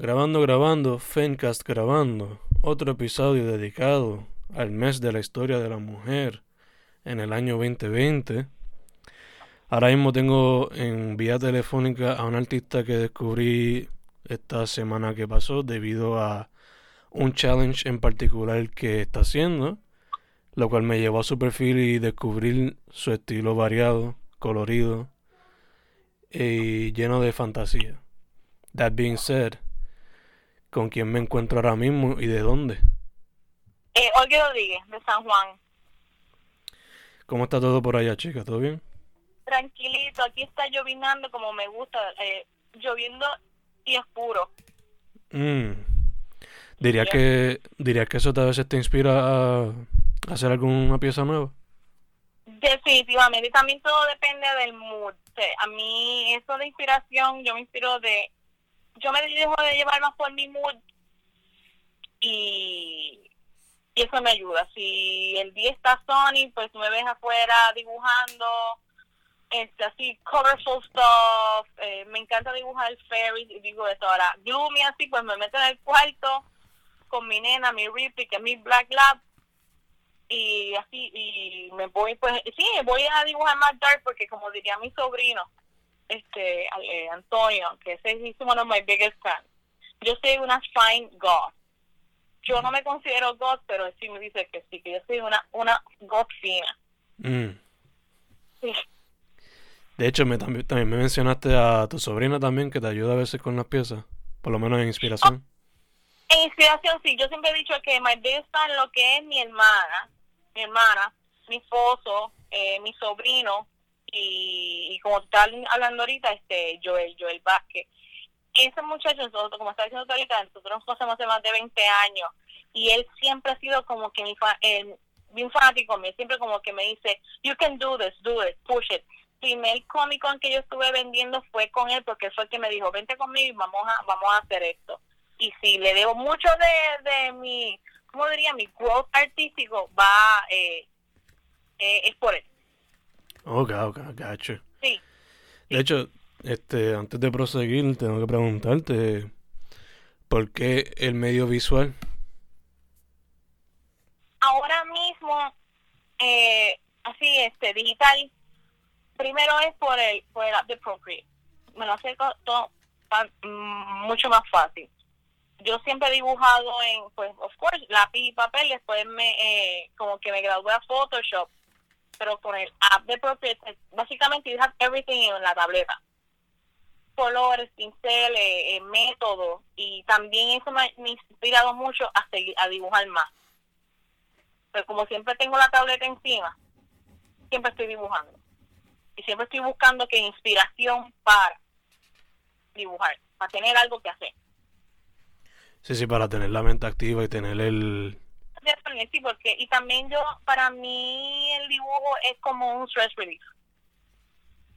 Grabando, grabando, Fencast grabando, otro episodio dedicado al mes de la historia de la mujer en el año 2020. Ahora mismo tengo en vía telefónica a un artista que descubrí esta semana que pasó debido a un challenge en particular que está haciendo, lo cual me llevó a su perfil y descubrir su estilo variado, colorido y lleno de fantasía. That being said, ¿con quién me encuentro ahora mismo y de dónde? Eh, Olga Rodríguez, de San Juan. ¿Cómo está todo por allá, chica? ¿Todo bien? Tranquilito, aquí está llovinando como me gusta, eh, lloviendo y es puro. Mm. ¿Diría que, diría que eso tal vez te inspira a hacer alguna pieza nueva? Definitivamente, y también todo depende del mood. O sea, a mí eso de inspiración, yo me inspiro de, yo me dejo de llevar más por mi mood y, y eso me ayuda. Si el día está sunny, pues me ves afuera dibujando, este así, colorful stuff, eh, me encanta dibujar fairies y digo eso. Ahora, gloomy así, pues me meto en el cuarto con mi nena, mi Ripley, que es mi Black Lab, y así, y me voy, pues, sí, voy a dibujar más dark porque como diría mi sobrino, este, eh, Antonio, que ese es uno de mis biggest fans, yo soy una fine goth. Yo no me considero goth, pero sí me dice que sí, que yo soy una, una goth fina. Mm. Sí. De hecho, me, también, también me mencionaste a tu sobrina también que te ayuda a veces con las piezas, por lo menos en inspiración. En inspiración, sí, yo siempre he dicho que my biggest fan lo que es mi hermana, mi hermana, mi esposo, eh, mi sobrino y, y como está hablando ahorita, este Joel, Joel Vázquez. Ese muchacho, nosotros, como está diciendo ahorita, nosotros nos conocemos hace más de 20 años y él siempre ha sido como que mi fa eh, bien fanático siempre como que me dice, you can do this, do it, push it. Primer cómic con que yo estuve vendiendo fue con él porque fue el que me dijo, vente conmigo y vamos a, vamos a hacer esto. Y si le debo mucho de, de mi, ¿cómo diría? Mi growth artístico va, eh, eh, es por él. Ok, ok, gacho. Sí. De hecho, este, antes de proseguir, tengo que preguntarte, ¿por qué el medio visual? Ahora mismo, eh, así, este, digital, primero es por el, por el app de Procreate. Me lo hace todo mm, mucho más fácil. Yo siempre he dibujado en, pues, of course, lápiz y papel, después me, eh, como que me gradué a Photoshop, pero con el app de Procreate, básicamente you have everything en la tableta. Colores, pinceles, eh, métodos, y también eso me, me ha inspirado mucho a seguir, a dibujar más. Pero como siempre tengo la tableta encima, siempre estoy dibujando. Y siempre estoy buscando que inspiración para dibujar, para tener algo que hacer. Sí, sí, para tener la mente activa y tener el... Sí, porque, y también yo, para mí el dibujo es como un stress relief.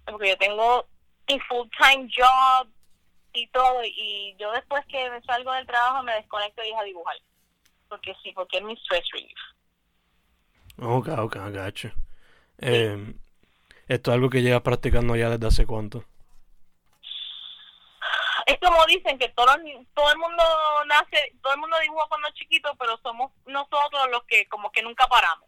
Porque yo tengo mi full time job y todo, y yo después que me salgo del trabajo me desconecto y dejo a dibujar. Porque sí, porque es mi stress relief. Ok, ok, gacho. Eh, esto es algo que llevas practicando ya desde hace cuánto. Es como dicen que todo, todo el mundo nace, todo el mundo dibuja cuando es chiquito, pero somos nosotros los que como que nunca paramos.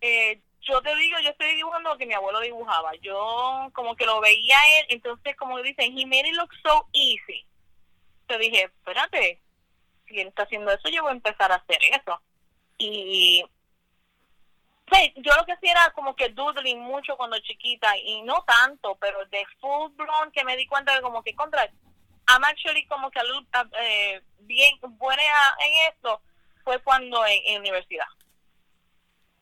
Eh, yo te digo, yo estoy dibujando lo que mi abuelo dibujaba. Yo como que lo veía él, entonces como dicen, he made it look so easy. Te dije, espérate, si él está haciendo eso, yo voy a empezar a hacer eso. Y Sí, yo lo que hacía era como que doodling mucho cuando chiquita y no tanto, pero de full blown que me di cuenta de como que contra I'm actually como que eh, bien buena en esto fue cuando en, en universidad.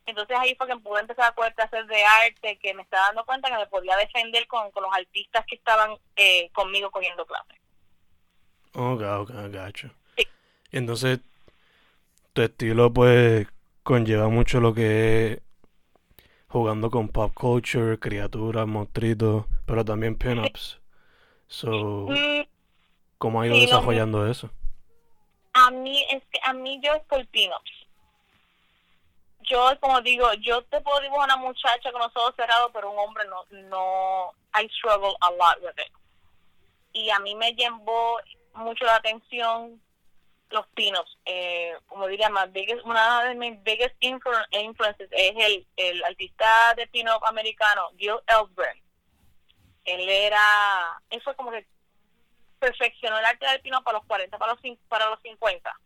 Entonces ahí fue que pude empezar a poder hacer de arte, que me estaba dando cuenta que me podía defender con, con los artistas que estaban eh, conmigo cogiendo clases. Ok, ok, gacho. Sí. Y entonces, tu estilo pues conlleva mucho lo que es jugando con pop culture, criaturas, monstruitos, pero también pin-ups. So, Mm, ¿cómo ha ido sí, desarrollando eso? a mí es que a mí yo es por pin-ups. Yo como digo, yo te puedo dibujar una muchacha con los ojos cerrados, pero un hombre no no I struggle a lot with it. y a mí me llamó mucho la atención los pinos. Eh, como diría más, biggest, una de mis biggest influences es el, el artista de pino americano, Gil Elbren. Él era, él fue como que perfeccionó el arte del pino para los 40, para los, para los 50.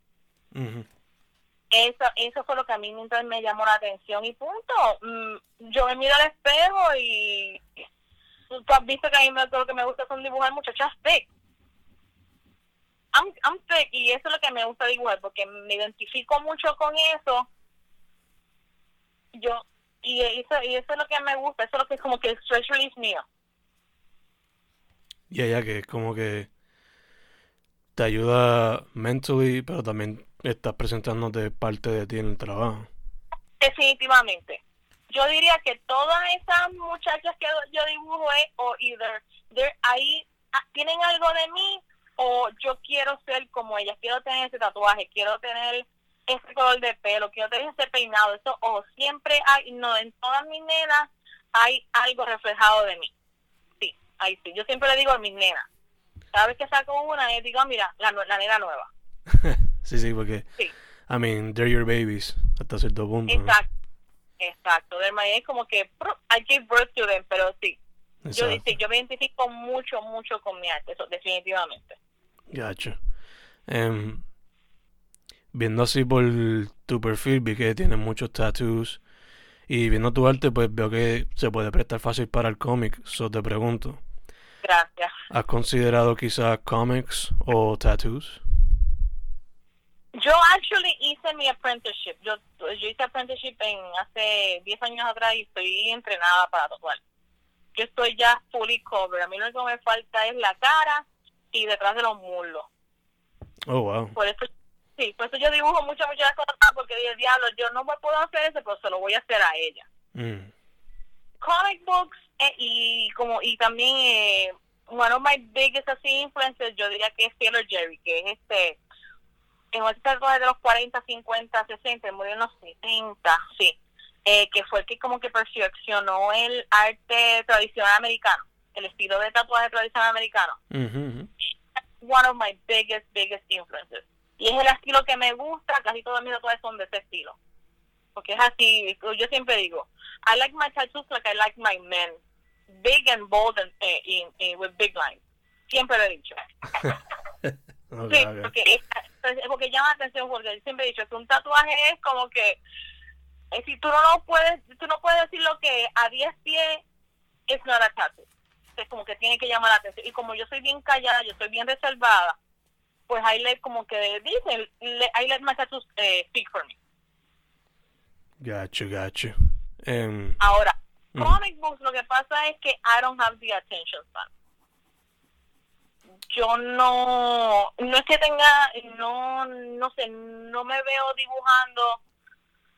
Eso, eso fue lo que a mí mientras me llamó la atención y punto. Mm, yo me miro al espejo y tú has visto que a mí me, lo que me gusta son dibujar muchachas thick. I'm, I'm thick y eso es lo que me gusta dibujar porque me identifico mucho con eso. Yo, y eso, y eso es lo que me gusta, eso es lo que es como que el stress release mío. Ya, ya, que es como que te ayuda mentally, pero también estás presentándote parte de ti en el trabajo. Definitivamente yo diría que todas esas muchachas que yo dibujo o either ahí ah, tienen algo de mí o yo quiero ser como ellas, quiero tener ese tatuaje, quiero tener ese color de pelo, quiero tener ese peinado, eso o siempre hay, no, en todas mis nenas hay algo reflejado de mí. Sí, ahí sí. Yo siempre le digo a mis nenas, cada vez que saco una, les digo, mira, la, la nena nueva. sí, sí, porque, sí. I mean, they're your babies, hasta cierto punto. Exacto. Exacto, del es como que I give birth to them, pero sí. Yo, yo me identifico mucho, mucho con mi arte, eso, definitivamente. Gacho. Em, viendo así por tu perfil, vi que tienes muchos tattoos. Y viendo tu arte, pues veo que se puede prestar fácil para el cómic. So te pregunto. Gracias. ¿Has considerado quizás cómics o tattoos? Yo actually hice mi apprenticeship. Yo, yo hice apprenticeship en hace 10 años atrás y estoy entrenada para tatuar. Yo estoy ya fully covered. A mí lo único que me falta es la cara y detrás de los muslos. Oh, wow. Por eso, sí, por eso yo dibujo muchas, muchas cosas porque dije, diablo, yo no me puedo hacer eso, pero se lo voy a hacer a ella. Mm. Comic books eh, y como y también eh, one of my biggest así influencers yo diría que es Taylor Jerry, que es este en tatuaje de los 40, 50, 60, murió en los 70, sí, eh, que fue el que como que perfeccionó el arte tradicional americano, el estilo de tatuaje tradicional americano. One of my biggest, biggest influences. Y es el estilo que me gusta, casi todos mis tatuajes son de ese estilo. Porque es así, yo siempre digo, I like my tattoos like I like my men. Big and bold and eh, with big lines. Siempre lo he dicho. sí, Porque, porque llama la atención, porque siempre he dicho que un tatuaje es como que eh, si tú no lo puedes, tú no puedes decir lo que a 10 pies es not a tattoo. Es como que tiene que llamar la atención. Y como yo soy bien callada, yo soy bien reservada, pues ahí le como que dicen, I let my eh, speak for me. Gacho, gacho. Um, Ahora, comic books, lo que pasa es que I don't have the attention span yo no, no es que tenga, no, no sé, no me veo dibujando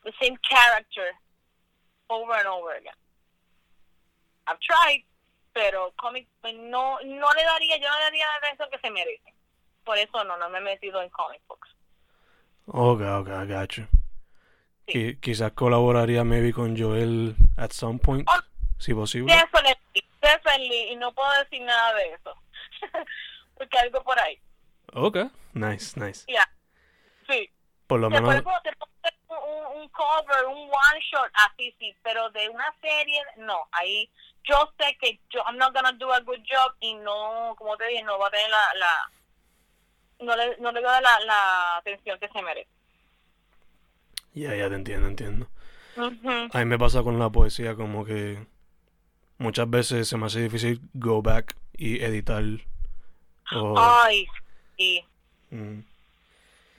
the same character over and over again. I've tried, pero comic, pues, no, no le daría, yo no le daría la atención que se merece. Por eso no, no me he metido en comic books. Ok, ok, I got you. quizás colaboraría maybe con Joel at some point, oh, si posible. Definitely, definitely, y no puedo decir nada de eso. porque algo por ahí. Ok, nice, nice. Ya, sí. Por lo menos... un, un, cover, un one shot, así sí, pero de una serie, no. Ahí yo sé que yo, I'm not gonna do a good job y no, como te dije, no va a tener la, la no le, no le voy a dar la, la atención que se merece. Ya, ya te entiendo, entiendo. A mí me pasa con la poesía como que muchas veces se me hace difícil go back y editar Oh. Ay, sí. Mm.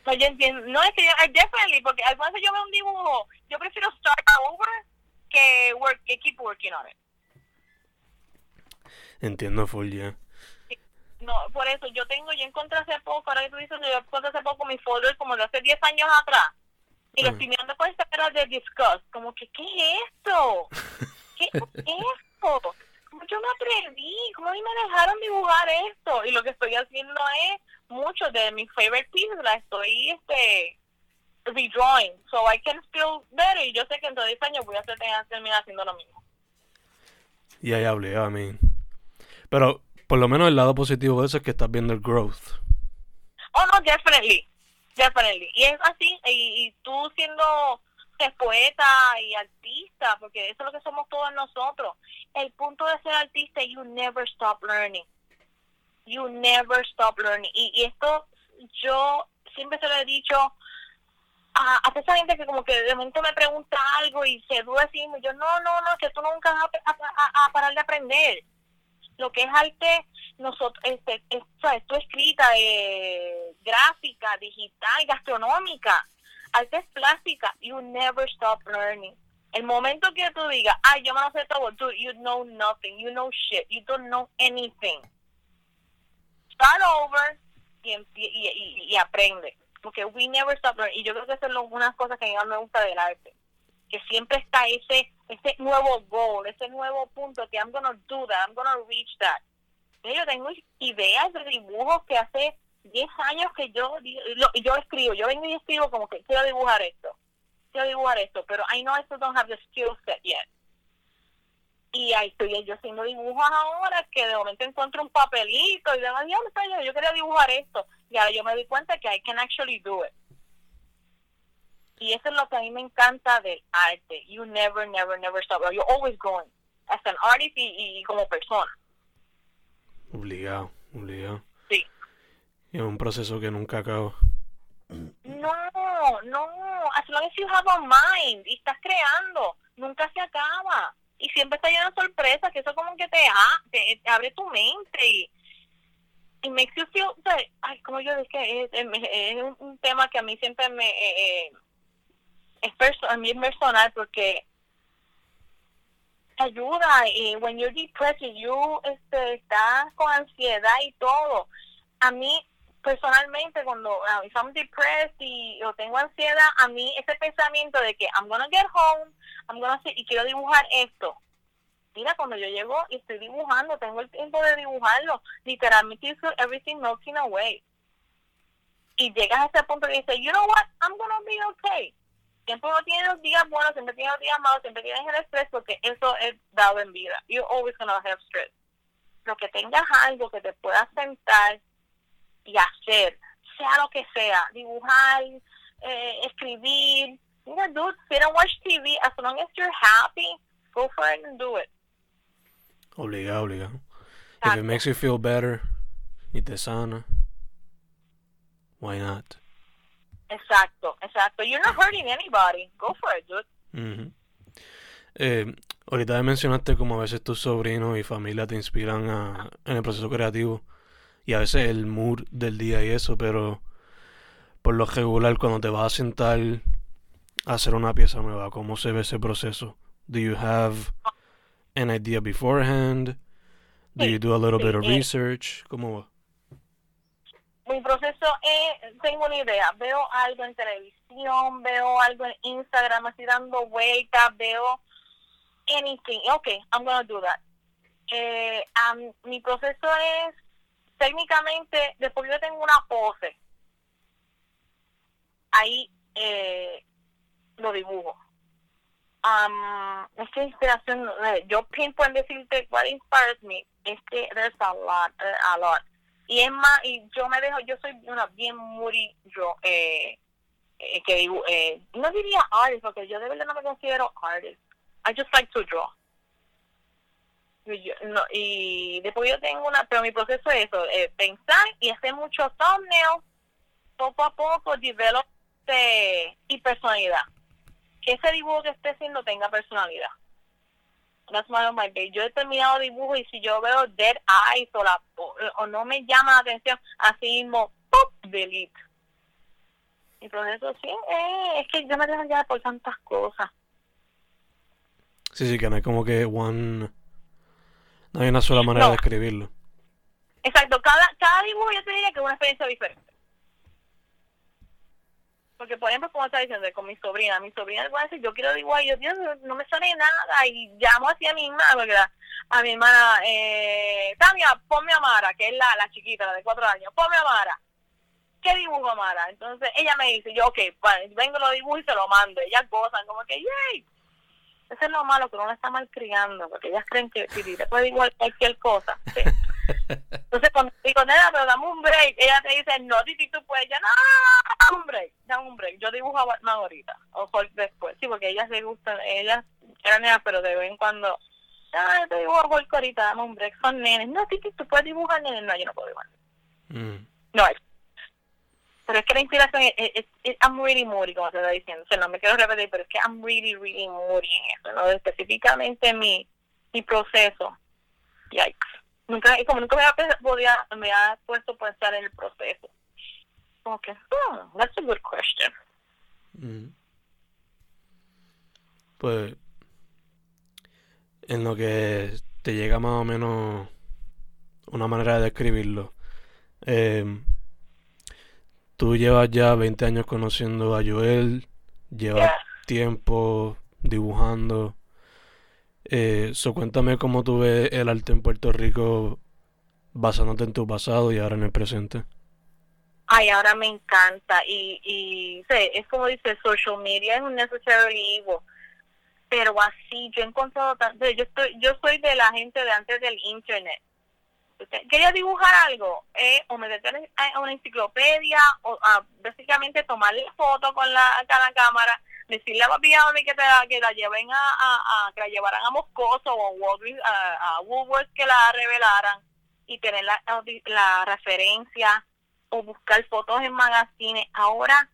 No, yo entiendo. No, es que I definitely, porque al veces yo veo un dibujo, yo prefiero start over que, work, que keep working on it. Entiendo full, ya. No, por eso yo tengo, yo encontré hace poco, ahora que tú dices, yo encontré hace poco mi folder como de hace 10 años atrás. Y lo estoy mirando con esta cara de disgust, como que, ¿qué es esto? ¿Qué es esto? yo me atreví? ¿Cómo a mí me dejaron dibujar esto? Y lo que estoy haciendo es mucho de mis favorite pieces, la estoy este redrawing, so I can feel better. Y yo sé que en todo 10 años voy a terminar haciendo lo mismo. Y ahí hablé, a mí. Pero Por lo menos el lado positivo de eso es que estás viendo el growth. Oh, no, definitely. Definitely. Y es así, y, y tú siendo pues, poeta y artista, porque eso es lo que somos todos nosotros. El punto de ser artista, you never stop learning. You never stop learning. Y, y esto yo siempre se lo he dicho a, a esa gente que como que de momento me pregunta algo y se duda así, yo no, no, no, que tú nunca vas a, parar de aprender. Lo que es arte, nosotros, este, esto escrita, eh, gráfica, digital, gastronómica, arte es plástica, you never stop learning. El momento que tú digas, ay, yo me lo sé todo, dude, you know nothing, you know shit, you don't know anything. Start over y, y, y aprende porque we never stop learning. Y yo creo que eso es una cosa que a mí me gusta del arte. Que siempre está ese ese nuevo goal, ese nuevo punto que I'm gonna do that, I'm gonna reach that. Yo tengo ideas de dibujos que hace 10 años que yo yo escribo, yo vengo y escribo como que quiero dibujar esto, quiero dibujar esto, pero I know I still don't have the skill set yet. Y ahí estoy yo haciendo dibujos ahora que de momento encuentro un papelito y digo, yo, yo quería dibujar esto. Y ahora yo me di cuenta que I can actually do it. Y eso es lo que a mí me encanta del arte. You never, never, never stop. You're always going. As an artist y, y como persona. Obligado, obligado. Sí. Y es un proceso que nunca acaba. No, no. As long as you have a mind y estás creando, nunca se acaba y siempre está lleno de sorpresas, que eso como que te, te, abre tu mente y, y you feel, ay, como yo dije, es, es, un, tema que a mí siempre me, eh, eh es a mí es personal porque ayuda y when you're depressed you este, estás con ansiedad y todo, a mí personalmente cuando uh, if I'm depressed y o tengo ansiedad, a mí ese pensamiento de que I'm gonna get home, I'm gonna see, y quiero dibujar esto. Mira, cuando yo llego y estoy dibujando, tengo el tiempo de dibujarlo, literalmente feel everything melting away. Y llegas a ese punto y dices, you know what, I'm gonna be okay. Siempre uno tiene los días buenos, siempre tiene los días malos, siempre tienes el estrés porque eso es dado en vida. You're always gonna have stress. Lo que tengas algo que te pueda sentar y hacer, sea lo que sea, dibujar, eh, escribir. Mira, dude, sit and watch TV. As long as you're happy, go for it and do it. Obligado, obligado. If it makes you feel better y te sana, why not? Exacto, exacto. You're not hurting anybody. Go for it, dude. eh, ahorita mencionaste como a veces tus sobrinos y familia te inspiran a, en el proceso creativo y a veces el mood del día y eso, pero por lo regular cuando te vas a sentar a hacer una pieza nueva, ¿cómo se ve ese proceso? Do you have an idea beforehand? Do you do a little bit of research? ¿Cómo va? Mi proceso es, tengo una idea, veo algo en televisión, veo algo en Instagram, así dando vueltas, veo anything, okay, I'm gonna do that. Eh, mi proceso es técnicamente, después yo tengo una pose, ahí eh, lo dibujo. Um, inspiración, eh, yo pinpoint decirte what inspires me, es que there's a lot, eh, a lot. Y es más, y yo me dejo, yo soy una bien moody, yo, eh, eh, que eh, no diría artist, porque yo de verdad no me considero artist. I just like to draw no, y después yo tengo una, pero mi proceso es eso, eh, pensar y hacer muchos thumbnails, poco a poco, develop y personalidad. Que ese dibujo que esté haciendo tenga personalidad. That's my Yo he terminado dibujo y si yo veo dead eyes o, la, o, no me llama la atención, así mismo, pop, delete. Mi proceso sí, eh, es que yo me dejo ya por tantas cosas. Sí, sí, que no hay como que one no hay una sola manera de escribirlo. Exacto, cada, cada dibujo yo te diría que es una experiencia diferente. Porque, por ejemplo, como estaba diciendo, con mi sobrina, mi sobrina le a decir, yo quiero dibujar, y yo, Dios, no me sale nada, y llamo así a mi hermana, a mi hermana, eh, Tania, ponme a Mara, que es la, la chiquita, la de cuatro años, ponme a Mara. ¿Qué dibujo Mara? Entonces ella me dice, yo, ok, vengo, lo dibujo y se lo mando. Ellas gozan, como que, yay, eso es lo malo, que uno está mal criando, porque ellas creen que si te puede igual cualquier cosa. Entonces cuando digo, nena, pero dame un break, ella te dice, no, Titi, tú puedes, ya no, dame un break, dame un break. Yo dibujo a Batman ahorita, o después, sí, porque ellas le gustan, ellas eran nenas, pero de vez en cuando, ah, te dibujo a Hulk ahorita, dame un break, son nenes. No, Titi, tú puedes dibujar nenes, no, yo no puedo dibujar. Mm. No, pero es que la inspiración es, I'm really moody, como te estoy diciendo. O sea, no me quiero repetir, pero es que I'm really, really moody en eso, ¿no? Específicamente mi, mi proceso. Yikes. Nunca, como nunca me había, podía, me ha puesto a pensar en el proceso. Como que, hmm, that's a good question. Mm. Pues, en lo que te llega más o menos una manera de describirlo. Eh, Tú llevas ya 20 años conociendo a Joel, llevas tiempo dibujando. Eh, so, cuéntame cómo tú ves el arte en Puerto Rico basándote en tu pasado y ahora en el presente. Ay, ahora me encanta. Y, y sé, es como dice, social media es un necessary evil. Pero así, yo he encontrado tanto. Yo, estoy, yo soy de la gente de antes del internet quería dibujar algo, eh, o meterle a una enciclopedia, o básicamente tomarle foto con la, cámara, decirle a papi que, te que la lleven a, a, que la llevaran a Moscoso o a, a, que la revelaran y tener la, la referencia o buscar fotos en magazines. Ahora,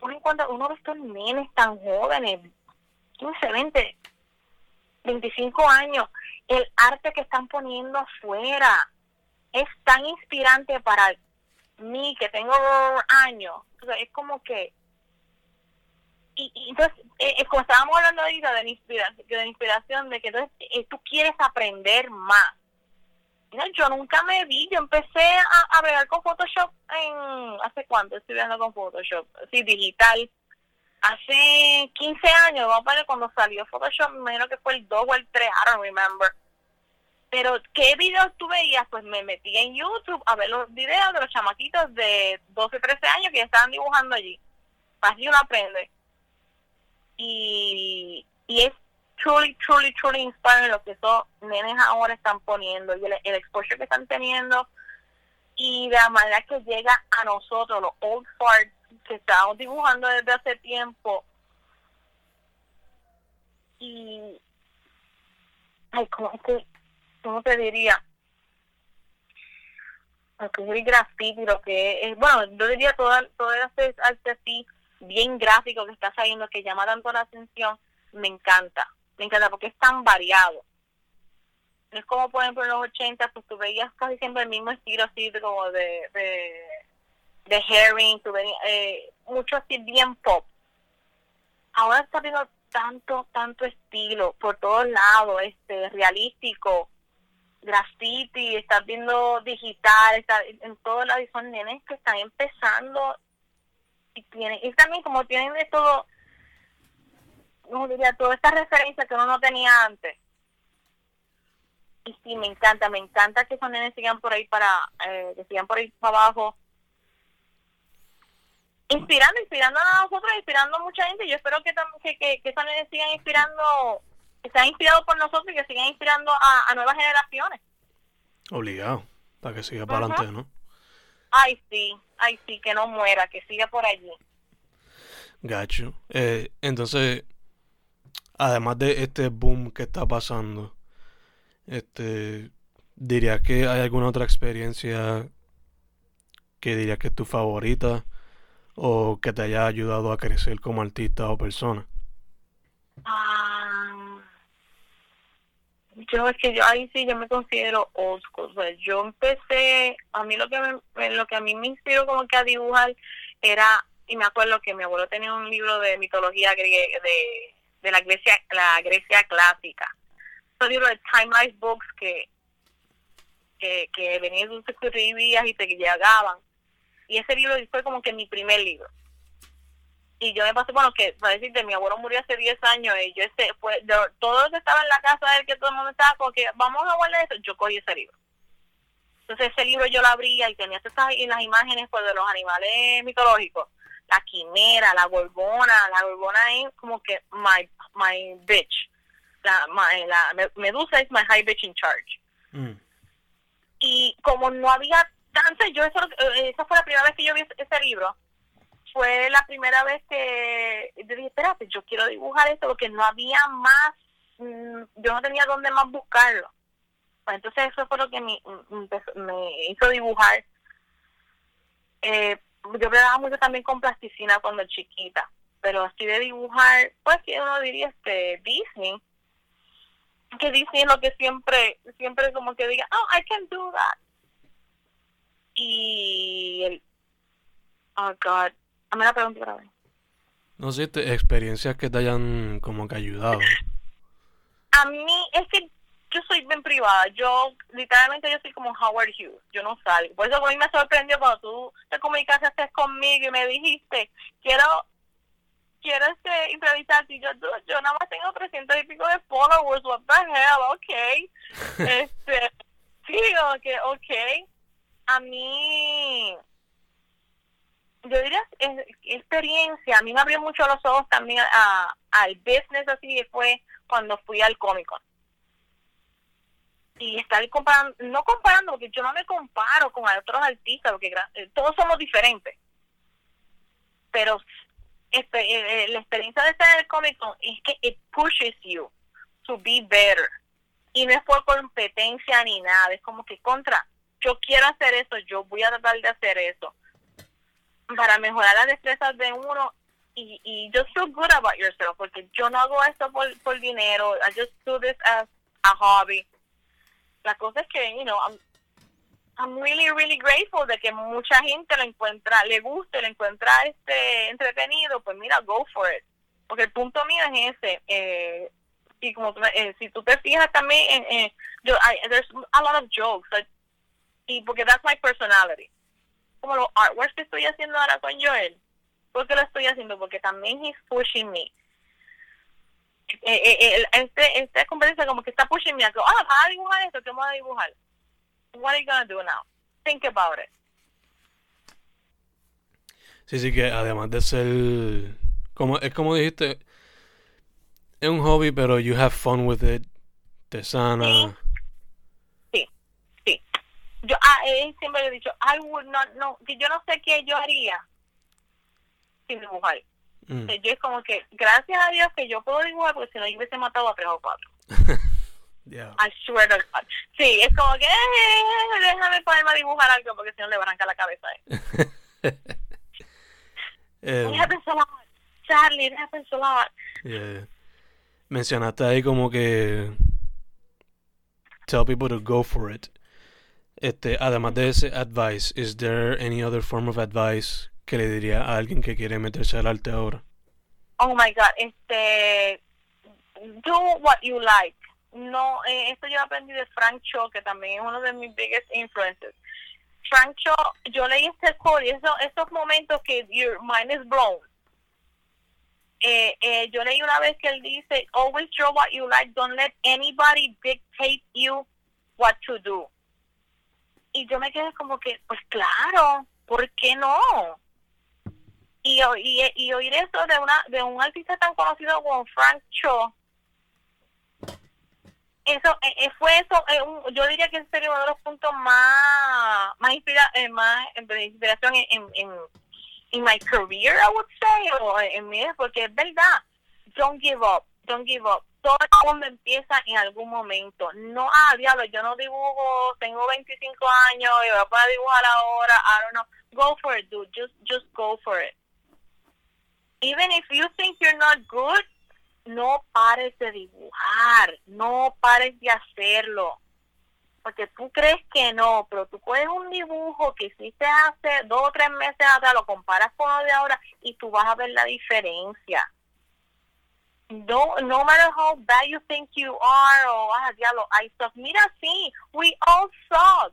uno encuentra uno de estos nenes tan jóvenes, 15, 20, 25 años, el arte que están poniendo afuera es tan inspirante para mí que tengo años. es como que y, entonces, eh, eh, como estábamos hablando ahorita de, inspiración, de inspiración, de que entonces eh, tú quieres aprender más. yo nunca me vi, yo empecé a, a con Photoshop en, ¿hace cuánto estoy viendo con Photoshop? Sí, digital hace 15 años, vamos a ver cuando salió Photoshop, me imagino que fue el 2 o el 3, I don't remember. Pero, ¿qué videos tú veías? Pues me metí en YouTube a ver los videos de los chamaquitos de 12, 13 años que estaban dibujando allí. Así uno aprende. Y, y es truly, truly, truly inspiring lo que esos nenes ahora están poniendo y el, el exposure que están teniendo y la manera que llega a nosotros, los old farts, que estábamos dibujando desde hace tiempo y ay cómo que cómo te diría lo que es el lo que es bueno yo diría todo todo ese arte así bien gráfico que está saliendo que llama tanto la atención me encanta me encanta porque es tan variado no es como por ejemplo en los 80 pues tú veías casi siempre el mismo estilo así de como de, de de Herring, eh, mucho así bien pop. Ahora está viendo tanto, tanto estilo por todos lados, este, realístico, graffiti, está viendo digital, está en todos lados y son nenes que están empezando y tienen, y también como tienen de todo, no diría, toda esta referencia que uno no tenía antes. Y sí, me encanta, me encanta que esos nenes sigan por ahí para, eh, que sigan por ahí abajo inspirando, inspirando a nosotros, inspirando a mucha gente. Yo espero que que, que, que sigan inspirando, que sean inspirados por nosotros y que sigan inspirando a, nuevas generaciones. Obligado, para que siga para adelante, ¿no? Ay, sí, ay, sí, que no muera, que siga por allí. Gacho. Eh, entonces, además de este boom que está pasando, este, diría que hay alguna otra experiencia que diría que es tu favorita o que te haya ayudado a crecer como artista o persona? Ah, yo es que yo ahí sí yo me considero old yo empecé, a mí lo que me, lo que a mí me inspiró como que a dibujar era y me acuerdo que mi abuelo tenía un libro de mitología de, de la Grecia la Grecia clásica. Un libro de Time Life Books que que, que venían sus escribías y te llegaban y ese libro fue como que mi primer libro. Y yo me pasé, bueno, que para decirte, mi abuelo murió hace 10 años y yo ese, fue, todo lo que estaba en la casa de él, que todo el mundo estaba como que vamos a guardar eso, yo cogí ese libro. Entonces ese libro yo lo abría y tenía estas las imágenes pues, de los animales mitológicos. La quimera, la gorgona, la gorgona es como que my, my bitch. La, my, la medusa es my high bitch in charge. Mm. Y como no había tanto, yo eso, eh, esa fue la primera vez que yo vi ese libro. Fue la primera vez que yo dije, espérate, yo quiero dibujar esto porque no había más, mm, yo no tenía dónde más buscarlo. Pues entonces eso fue lo que me, me hizo dibujar. Eh, yo trabajaba mucho también con plasticina cuando chiquita, pero así de dibujar, pues que uno diría este Disney, que Disney es lo que siempre, siempre como que diga, oh, I can do that. Y el, oh God, a mí la pregunta otra vez. No sé, experiencias que te hayan como que ayudado. A mí es que yo soy bien privada. Yo, literalmente, yo soy como Howard Hughes. Yo no salgo. Por eso a mí me sorprendió cuando tú te comunicaste conmigo y me dijiste, quiero quiero este, entrevistarte. Y yo, yo nada más tengo 300 y pico de followers. What the hell? Ok. este, sí, que ok. A mí, yo diría, experiencia. A mí me abrió mucho los ojos también a, al business, así que fue cuando fui al Comic Con y estar comparando, no comparando, porque yo no me comparo con otros artistas, porque eh, todos somos diferentes. Pero eh, eh, la experiencia de estar en el Comic Con es que it pushes you to be better. Y no es por competencia ni nada, es como que contra, yo quiero hacer eso, yo voy a tratar de hacer eso. Para mejorar las destrezas de uno y, y just feel good about yourself, porque yo no hago esto por, por dinero, I just do this as a hobby la cosa es que, you know, I'm, I'm really, really grateful de que mucha gente lo encuentra, le guste, lo encuentra este entretenido, pues mira, go for it. Porque el punto mío es ese. Eh, y como eh, si tú te fijas también, en, yo, there's a lot of jokes. y porque that's my personality. Como los artworks que estoy haciendo ahora con Joel. ¿Por qué lo estoy haciendo? Porque también he's pushing me. Eh, eh, eh, este, esta competencia como que está pushing me a ah, vas a dibujar esto, ¿qué vamos a dibujar? What are you gonna do now? Think about it. Sí, sí, que además de ser, como, es como dijiste, es un hobby, pero you have fun with it, te sana. Sí. Yo ah, siempre he dicho, I would not know, que yo no sé qué yo haría sin dibujar. Mm. Yo es como que, gracias a Dios que yo puedo dibujar, porque si no yo hubiese matado a tres o cuatro. yeah. I swear to God. Sí, es como que, eh, déjame ponerme a dibujar algo, porque si no le va a arrancar la cabeza. Eh. um, it happens a lot. Sadly, it happens a lot. Yeah. Mencionaste ahí como que tell people to go for it. Este, además de ese advice, is there any other form of advice ¿Qué le diría a alguien que quiere meterse al arte ahora? Oh my God, este, do what you like. No, eh, esto yo aprendí de Frank Cho, que también es uno de mis biggest influences. Frank Cho, yo leí este quote y eso, esos momentos que your mind is blown. Eh, eh, yo leí una vez que él dice, always draw what you like, don't let anybody dictate you what to do. Y yo me quedé como que, pues claro, ¿por qué no? y, oír eso de una de un artista tan conocido como Frank Cho eso eh, eh, fue eso eh, yo diría que ese sería uno de los puntos más más, inspira, más de inspiración en, en, en my career I would say o en mi porque es verdad don't give up don't give up todo el mundo empieza en algún momento no ah diablo yo no dibujo tengo 25 años y voy a dibujar ahora I don't know go for it dude just just go for it even if you think you're not good, no pares de dibujar, no pares de hacerlo. Porque tú crees que no, pero tú puedes un dibujo que hiciste hace dos o tres meses atrás, lo comparas con lo de ahora y tú vas a ver la diferencia. No, no matter how bad you think you are, o ah, diablo, I suck. Mira, sí, we all suck.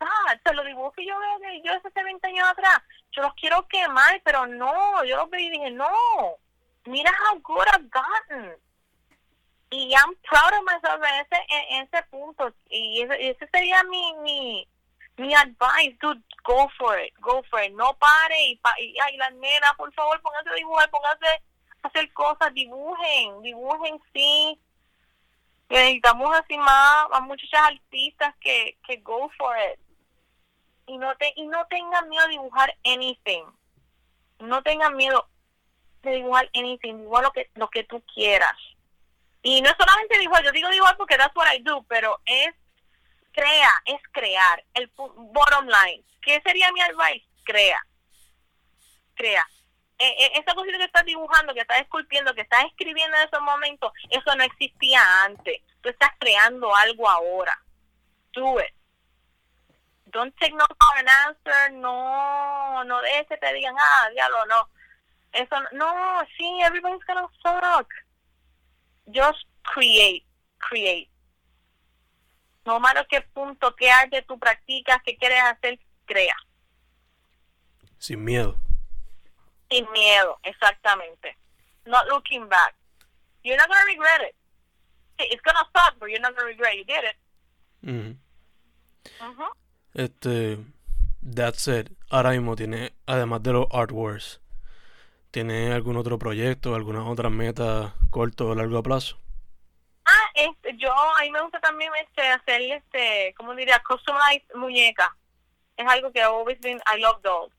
Ah, te lo dibujé yo, yo hace 20 años atrás yo los quiero quemar, pero no, yo los vi y dije, no, mira how good I've gotten. Y I'm proud of myself en ese, en, ese punto. Y ese, sería mi, mi, mi advice, dude, go for it, go for it. No pare y, pa, y ay, la nena, por favor, póngase a dibujar, póngase a hacer cosas, dibujen, dibujen, sí. necesitamos así más, más muchachas artistas que, que go for it. Y no, te, y no tengan miedo a dibujar anything. No tengan miedo de dibujar anything, dibujar lo que, lo que tú quieras. Y no es solamente dibujar, yo digo dibujar porque that's what I do, pero es crea, es crear. El bottom line. ¿Qué sería mi advice? Crea. Crea. E, e, esa cosita que estás dibujando, que estás esculpiendo, que estás escribiendo en esos momentos, eso no existía antes. Tú estás creando algo ahora. Do it. Don't take no for an answer. No, no de ese te digan, ah, diablo, no. Eso no, sí, everybody's gonna suck. Just create, create. No matter qué punto, qué arte tú practicas, qué quieres hacer, crea. Sin miedo. Sin miedo, exactamente. Not looking back. You're not going to regret it. It's going to suck, but you're not going to regret you did it. Mm Este, that's it. Ahora mismo tiene, además de los Art Wars, ¿tiene algún otro proyecto, alguna otra meta corto o largo plazo? Ah, este, yo, a mí me gusta también este, hacer, este, ¿cómo diría? Customized muñeca. Es algo que always been, I love dolls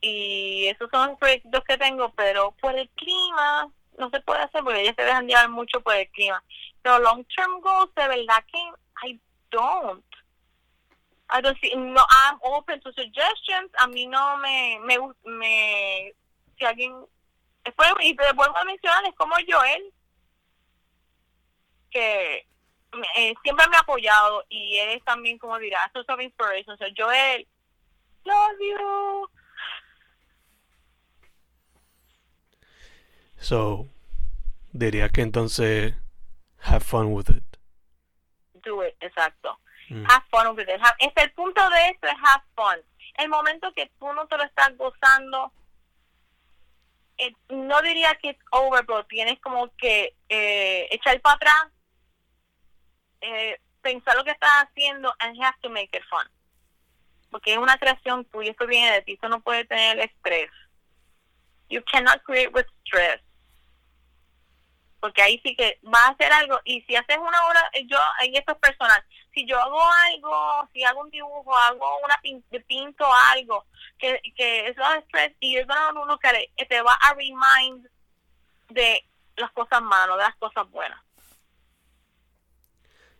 y esos son proyectos que tengo, pero por el clima no se puede hacer porque ellos se dejan llevar mucho por el clima. Pero long term goals, de verdad que I don't. I don't see, no, I'm open to suggestions. A mí no me, me, me si alguien, después, y te vuelvo a mencionar, es como Joel, que eh, siempre me ha apoyado y él es también, como dirá, source of inspiration. So, Joel, love you So, diría que entonces, have fun with it. Do it, exacto. Mm. Have fun with it. es el punto de esto es have fun. El momento que tú no te lo estás gozando, eh, no diría que es over, pero tienes como que eh, echar para atrás, eh, pensar lo que estás haciendo and have to make it fun. Porque es una creación tuya, esto viene de ti, eso no puede tener estrés. You cannot create with stress porque ahí sí que va a hacer algo y si haces una obra, yo, en esto es personal, si yo hago algo, si hago un dibujo, hago una pinto algo, que, que eso es y yo no lo que te va a remind de las cosas malas, de las cosas buenas.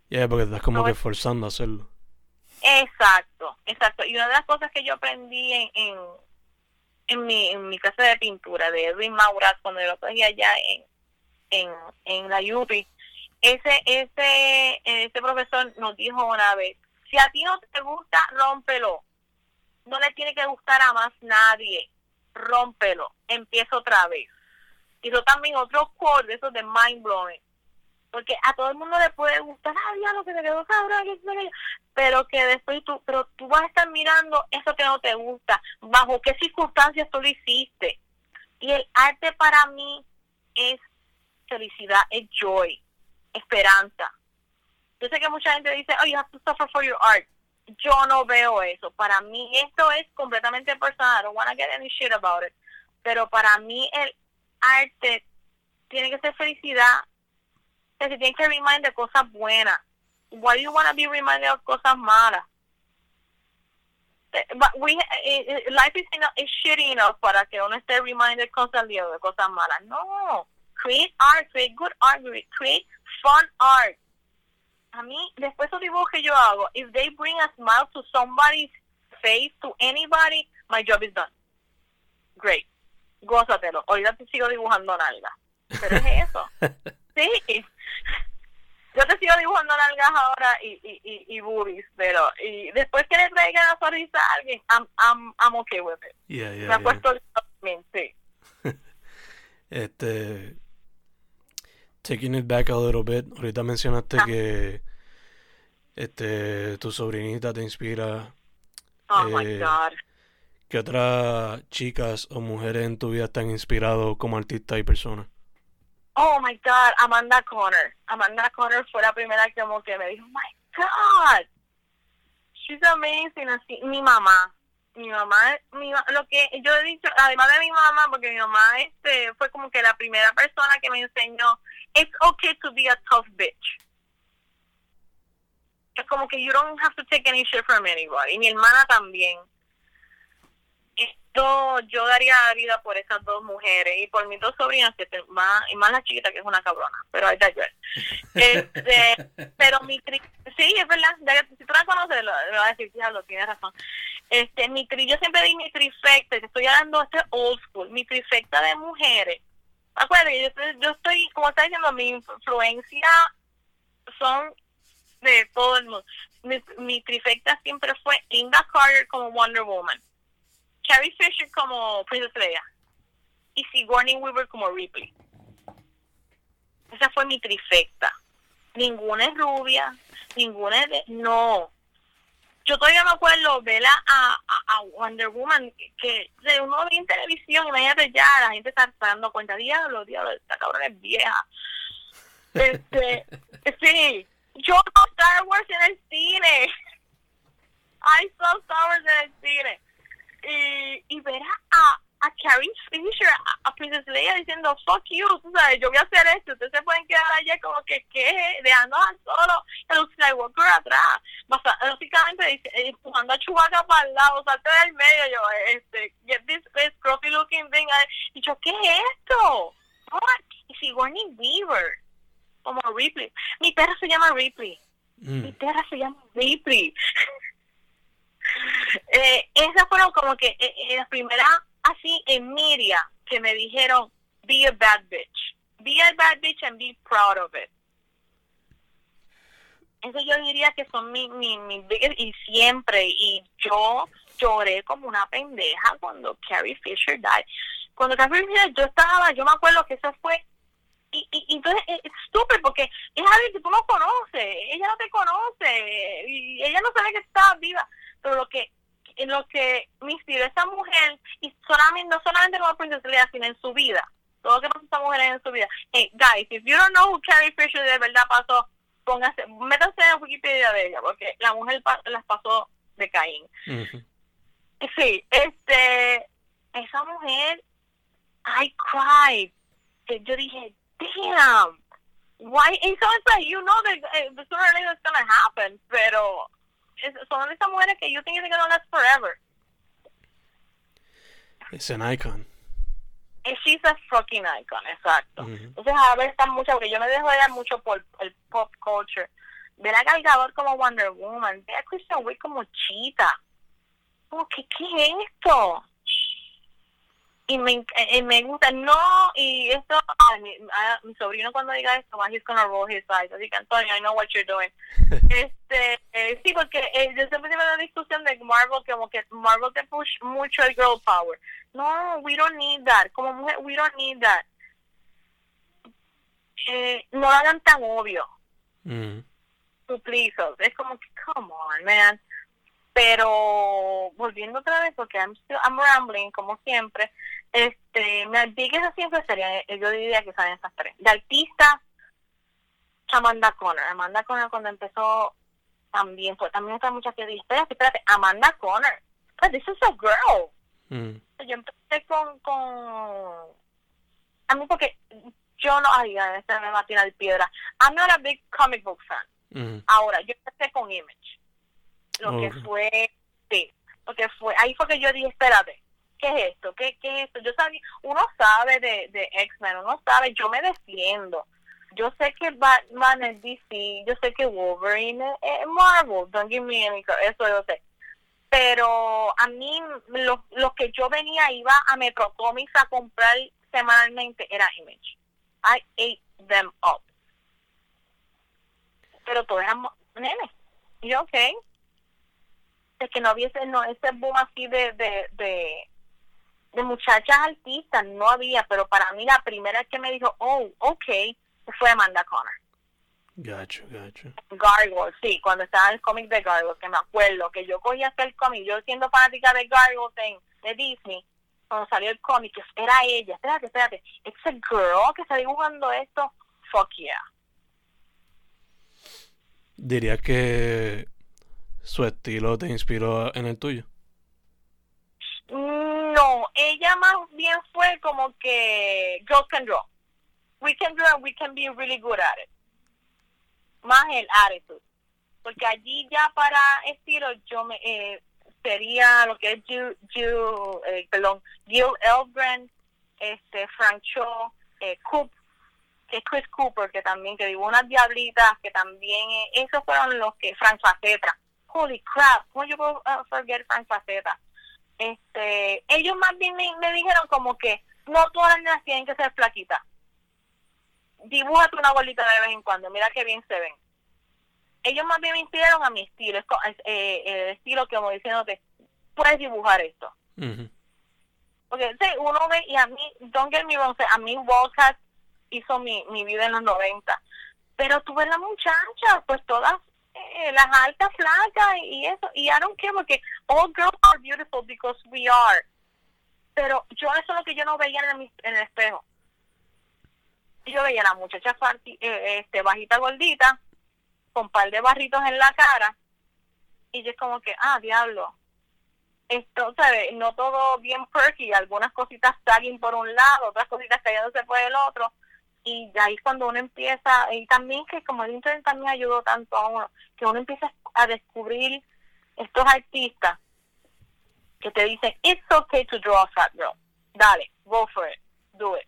Ya, porque estás como que forzando a hacerlo. Exacto, exacto. Y una de las cosas que yo aprendí en, en, en mi, en mi clase de pintura de Edwin Mauras, cuando yo lo cogí allá en, en, en la UPI, ese, ese, ese profesor nos dijo una vez, si a ti no te gusta, rómpelo. No le tiene que gustar a más nadie. Rómpelo. Empieza otra vez. Eso también otro quote eso de mind blowing. Porque a todo el mundo le puede gustar, ah, lo que te quedó cabrón, pero que después tú, pero tú vas a estar mirando eso que no te gusta, bajo qué circunstancias tú lo hiciste. Y el arte para mí es felicidad, es joy, esperanza. Yo sé que mucha gente dice, oh, you have to suffer for your art. Yo no veo eso. Para mí esto es completamente personal. I don't want to get any shit about it. Pero para mí el arte tiene que ser felicidad. Que se tiene que remind de cosas buenas. Why do you want to be reminded of cosas malas? Eh, but we, eh, eh, life is, enough, is shitty enough para que uno esté reminded constantly de cosas malas. No create art, create good art, create fun art. A mí, después de los dibujos que yo hago, if they bring a smile to somebody's face, to anybody, my job is done. Great. Gózatelo. Ahorita te sigo dibujando nalgas. Pero es eso. sí. Yo te sigo dibujando nalgas ahora y, y, y, y boobies, pero y después que le traigan la sonrisa a alguien, I'm, I'm, I'm okay with it. Yeah, yeah, Me ha puesto el sí. este, taking it back a little bit, ahorita mencionaste ah. que este tu sobrinita te inspira. Oh my eh, God. ¿Qué otras chicas o mujeres en tu vida han inspirado como artista y persona? Oh my God, Amanda Connor. Amanda Connor fue la primera que como que me dijo, oh my God, she's amazing. Así, mi mamá, mi mamá, mi, lo que yo he dicho, además de mi mamá, porque mi mamá este fue como que la primera persona que me enseñó, it's okay to be a tough bitch. Es como que you don't have to take any shit from anybody. Y mi hermana también esto yo daría vida por esas dos mujeres y por mis dos sobrinas que más y más la chiquita que es una cabrona pero ahí está este, pero mi tri sí es verdad si tú la conoces lo, lo vas a decir lo tienes razón este mi tri yo siempre di mi trifecta te estoy hablando este old school mi trifecta de mujeres acuérdate yo estoy, yo estoy como está diciendo mi influencia son de todo el mundo mi, mi trifecta siempre fue Linda Carter como Wonder Woman Carrie Fisher como Princess Leia y Sigourney Weaver como Ripley. Esa fue mi trifecta. Ninguna es rubia, ninguna es de... No. Yo todavía me acuerdo ver a, a, Wonder Woman, que de uno ve en televisión, imagínate ya, la gente está dando cuenta, diablo, diablo, esta cabrona es vieja. Este, sí, yo vi Star Wars en el cine. I saw Star Wars en el cine y, y ver a, a Carrie Fisher, a, Princess Leia diciendo fuck you, tú sabes, yo voy a hacer esto, ustedes se pueden quedar allá como que qué, dejando a solo a Luke Skywalker atrás, básicamente dice, empujando a Chewbacca para el lado, salte del medio, yo, este, get this, scruffy looking thing, y yo, ¿qué es esto? What? Y Sigourney Weaver, como Ripley, mi perra se llama Ripley, mm. mi perra se llama Ripley. eh, esas fueron como que eh, eh, las primeras así en media que me dijeron, be a bad bitch. Be a bad bitch and be proud of it. Eso yo diría que son mis mi, mi y siempre, y yo lloré como una pendeja cuando Carrie Fisher died. Cuando Carrie Fisher, yo estaba, yo me acuerdo que eso fue y, y, entonces es estúpido porque es alguien que tú no conoces, ella no te conoce, y ella no sabe que está viva pero lo que en lo que me inspiró esa mujer y solamente no solamente como Princess Leia sino en su vida. Todo lo que pasó esta mujer en su vida. Hey guys if you don't know who Carrie Fisher de verdad pasó póngase métanse en Wikipedia de ella porque la mujer las pasó de Caín. Sí este esa mujer I cried. Yo dije damn why it's like you know that uh, sooner or later it's gonna happen pero son esas mujeres que yo tengo que no last forever. Es un icon. She's a fucking icon, exacto. Entonces, a ver, están muchas, porque yo me dejo de dar mucho por el pop culture. Ver a Gal como Wonder Woman, ver a Christian Wick como Cheetah. Como que, ¿qué es esto? Y me, eh, me gusta, no, y esto, mi, mi, sobrino cuando diga esto, he's gonna roll his eyes, así que Antonio, I know what you're doing. este, eh, sí, porque eh, yo siempre tengo la discusión de Marvel, como que Marvel te push mucho el girl power. No, we don't need that, como mujer, we don't need that. Eh, no lo hagan tan obvio. Mm. Please, es como que, come on, man. Pero volviendo otra vez, porque I'm, still, I'm rambling, como siempre, este, mi que siempre sería, yo diría que son esas tres. De artista, Amanda Connor. Amanda Connor cuando empezó también, pues también está muchas que dicen, espérate, espérate, Amanda Connor. But this is a girl. Mm. Yo empecé con, con, a mí porque yo no, ay, este me va a tirar piedra. I'm not a big comic book fan. Mm. Ahora, yo empecé con Image. Lo que fue, sí, lo que fue, ahí fue que yo dije, espérate, ¿qué es esto? ¿Qué, qué es esto? Yo sabía, uno sabe de, de X-Men, uno sabe, yo me defiendo. Yo sé que Batman es DC, yo sé que Wolverine es, Marvel, don't give me any, eso yo sé. Pero a mí, lo, lo que yo venía, iba a Metro Comics a comprar semanalmente era Image. I ate them up. Pero todos eran nenes. Y yo, ok. Es que no hubiese no, ese boom así de, de de muchachas artistas no había, pero para mí la primera que me dijo, oh, ok, fue Amanda Connor. Gacho, gacho. Gargoyle, sí, cuando estaba en el cómic de Gargoyle, que me acuerdo que yo cogí hasta el cómic, yo siendo fanática de Gargoyle de Disney, cuando salió el cómic, era ella, espérate, espérate, it's a girl que está dibujando esto, fuck yeah. Diría que su estilo te inspiró en el tuyo. Más bien fue como que girls can draw. We can draw and we can be really good at it. Más el attitude. Porque allí ya para estilo yo me eh, sería lo que es Jill, Jill eh, Elgren, este, Frank Cho, eh, Coop, que es Chris Cooper, que también, que digo unas diablitas, que también, eh, esos fueron los que, Frank Faceta. Holy crap, ¿cómo yo puedo uh, forget Frank Faceta? Este, ellos más bien me, me dijeron como que no todas las niñas tienen que ser flaquitas. Dibújate una bolita de vez en cuando, mira qué bien se ven. Ellos más bien me inspiraron a mi estilo, es, eh, el estilo que como diciéndote, puedes dibujar esto. Porque sí, uno ve, y a mí, don't get me wrong, a mí Wildcat hizo mi, mi vida en los 90. Pero tú ves la muchacha, pues todas eh, las altas, flacas y eso. Y I don't care porque all girls are beautiful because we are. Pero yo eso es lo que yo no veía en el, en el espejo. Yo veía a la muchacha eh, este, bajita, gordita, con un par de barritos en la cara. Y yo es como que, ah, diablo. Esto, ¿sabes? No todo bien perky, algunas cositas salen por un lado, otras cositas cayéndose por el otro y ahí es cuando uno empieza, y también que como el internet también ayudó tanto a uno, que uno empieza a descubrir estos artistas que te dicen, it's okay to draw a fat girl, dale, go for it, do it.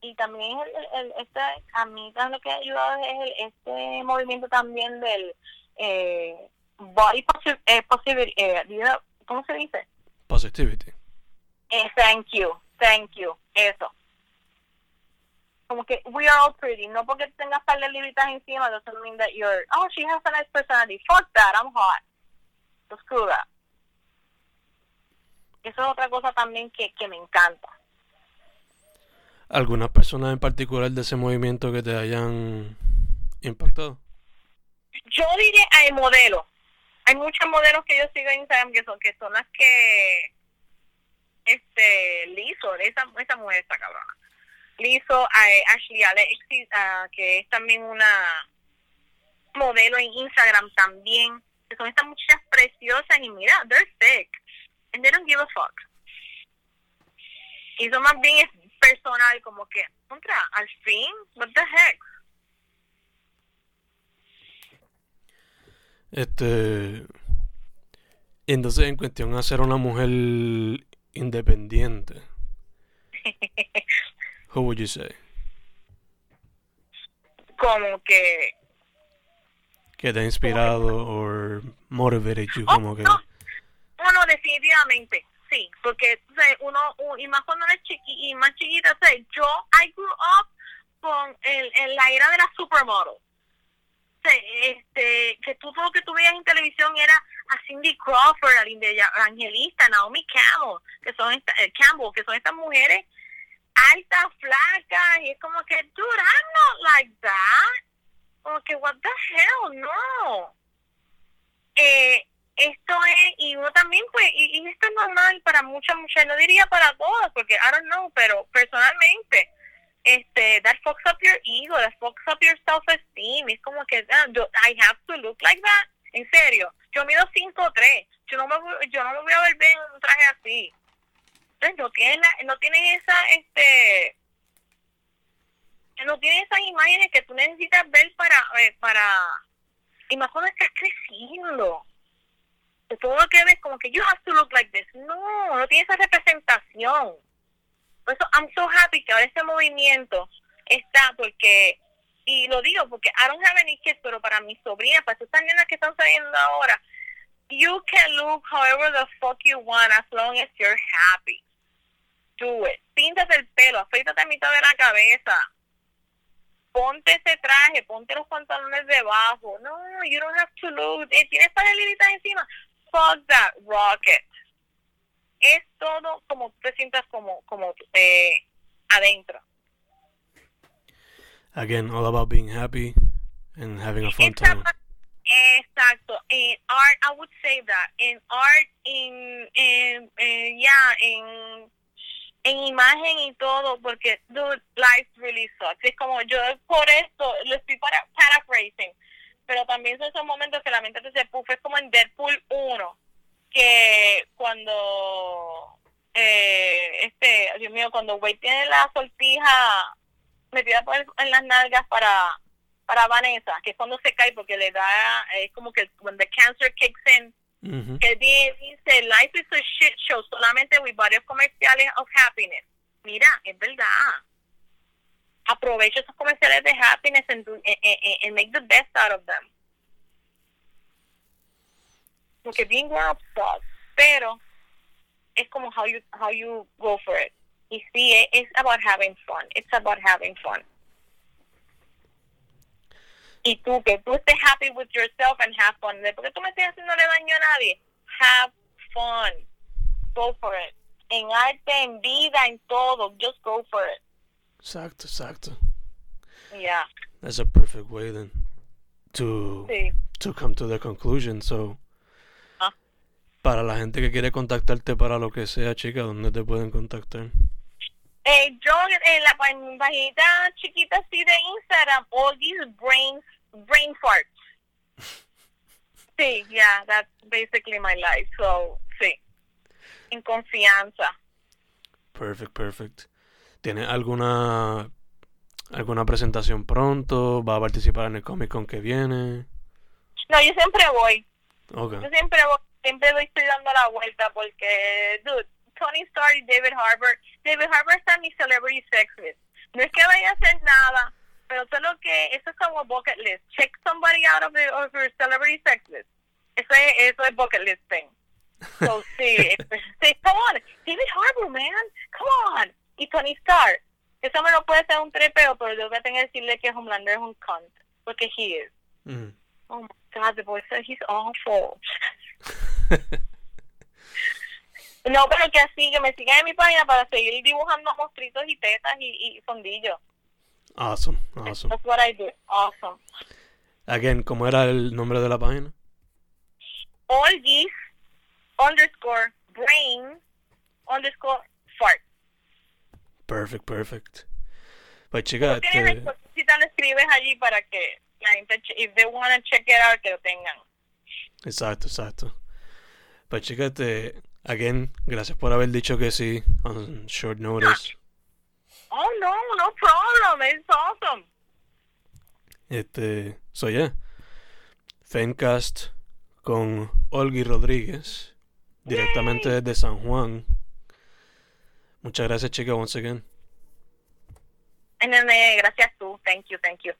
Y también el, este, a mí lo que ha ayudado es el, este movimiento también del eh, body eh, positivity, eh, ¿cómo se dice? Positivity. Eh, thank you, thank you, eso como que we are all pretty. No porque tengas par de libritas encima doesn't mean that you're, oh, she has a nice personality. Fuck that, I'm hot. So screw that. Eso es otra cosa también que, que me encanta. ¿Algunas personas en particular de ese movimiento que te hayan impactado? Yo diría hay modelos. Hay muchos modelos que yo sigo en Instagram que son, que son las que este Lizo, esa, esa mujer está cabrona le hizo a Ashley Alexis, que es también una modelo en Instagram también, que son estas muchachas preciosas y mira, they're sick and they don't give a fuck. Y eso más bien es personal, como que, contra, al fin, what the heck. Este. Entonces, en cuestión de ser una mujer independiente. Who would you say? Como que que te ha inspirado o motivated you oh, como que no, no, definitivamente sí porque uno, y más cuando eres chiqui y más chiquita yo I grew up con el, en la era de las supermodels este que tú todo lo que tú veías en televisión era a Cindy Crawford a Linda Angelista Naomi Campbell que son esta, eh, Campbell que son estas mujeres alta, flaca, y es como que, dude, I'm not like that. Como que, what the hell, no. Eh, esto es, y uno también, pues, y, esto es normal para muchas mujeres, no diría para todas, porque I don't know, pero personalmente, este, that fucks up your ego, that fucks up your self-esteem, es como que, ah, I have to look like that, en serio, yo mido 5'3", yo no me, yo no me voy a ver bien en un traje así, no tienen no tienen esa este no tienen esas imágenes que tú necesitas ver para eh, para y más cuando estás creciendo. De todo lo que ves como que you have to look like this no no tiene esa representación. Por eso I'm so happy que ahora este movimiento está porque y lo digo porque I don't have any kids pero para mis sobrinas para estas nenas que están saliendo ahora you can look however the fuck you want as long as you're happy do it. Píntate el pelo, afeítate a mitad de la cabeza. Ponte ese traje, ponte los pantalones debajo. No, you don't have to look. Eh, ¿Tienes paralelitas encima? Fuck that, rocket. Es todo como te sientas como, como eh, adentro. Again, all about being happy and having a fun time. Exacto. In art, I would say that. In art, in, in, in yeah, in en imagen y todo, porque, dude, life really sucks. Es como yo por esto lo estoy para, paraphrasing, pero también son esos momentos que la mente se puff, es como en Deadpool 1, que cuando eh, este, Dios mío, cuando Wade tiene la sortija metida por el- en las nalgas para para Vanessa, que es cuando se cae porque le da, es como que when the cancer kicks in, Ujú. que di- dice, life is a shit show, solamente with varios comerciales of happiness. Mira, es verdad. Aprovecha esos comerciales de happiness and, do- and, and- and make the best out of them. Porque being grown up sucks, pero es como how you how you go for it. Y sí, es about having fun. It's about having fun. Y tú, que tú estés happy with yourself and have fun. Después que tú me estés haciéndole daño a nadie, have fun. Go for it. En arte, en vida, en todo, just go for it. Exacto, exacto. Yeah, That's a perfect way then to sí. to come to the conclusion. So, Ah. para la gente que quiere contactarte para lo que sea, chica, ¿dónde te pueden contactar? Eh, yo en la pa- paginita chiquita así de Instagram, all these brains, brain farts. Sí, yeah, that's basically my life. So, sí. En confianza. Perfect, perfect. ¿Tienes alguna alguna presentación pronto? ¿Va a participar en el Comic Con que viene? No, yo siempre voy. Yo siempre voy, siempre voy, estoy dando la vuelta porque, dude, Tony Stark y David Harbour, David Harbour está en mi celebrity sex list. No es que vaya a hacer nada, pero solo que eso es como bucket list. Check somebody out of, the, of your celebrity sex list. Eso es, eso es bucket list thing. So, sí, sí, come on, David Harbour, man, come on. Y Tony Stark. Eso me lo puede ser un trepeo, pero yo voy a tener que decirle que Homelander es un cunt, porque he is. Mm. Oh my God, the said he's awful. No, pero que así, que me sigan en mi página para seguir dibujando monstruitos y tetas y, y fondillos. awesome, awesome. That's what I do. Awesome. Again, ¿cómo era el nombre de la página? These underscore brain underscore fart. Perfect, perfect. Pues chica, este, el cosita, lo escribes allí para que la gente, if they want to check it out, que lo tengan. exacto, exacto. Pues chica, este, again, gracias por haber dicho que sí on short notice. Oh, no, no problem. It's awesome. Este, so yeah. Fencast con Olgi Rodríguez, directamente desde San Juan. Muchas gracias, chica, once again. Gracias tú. Thank you, thank you.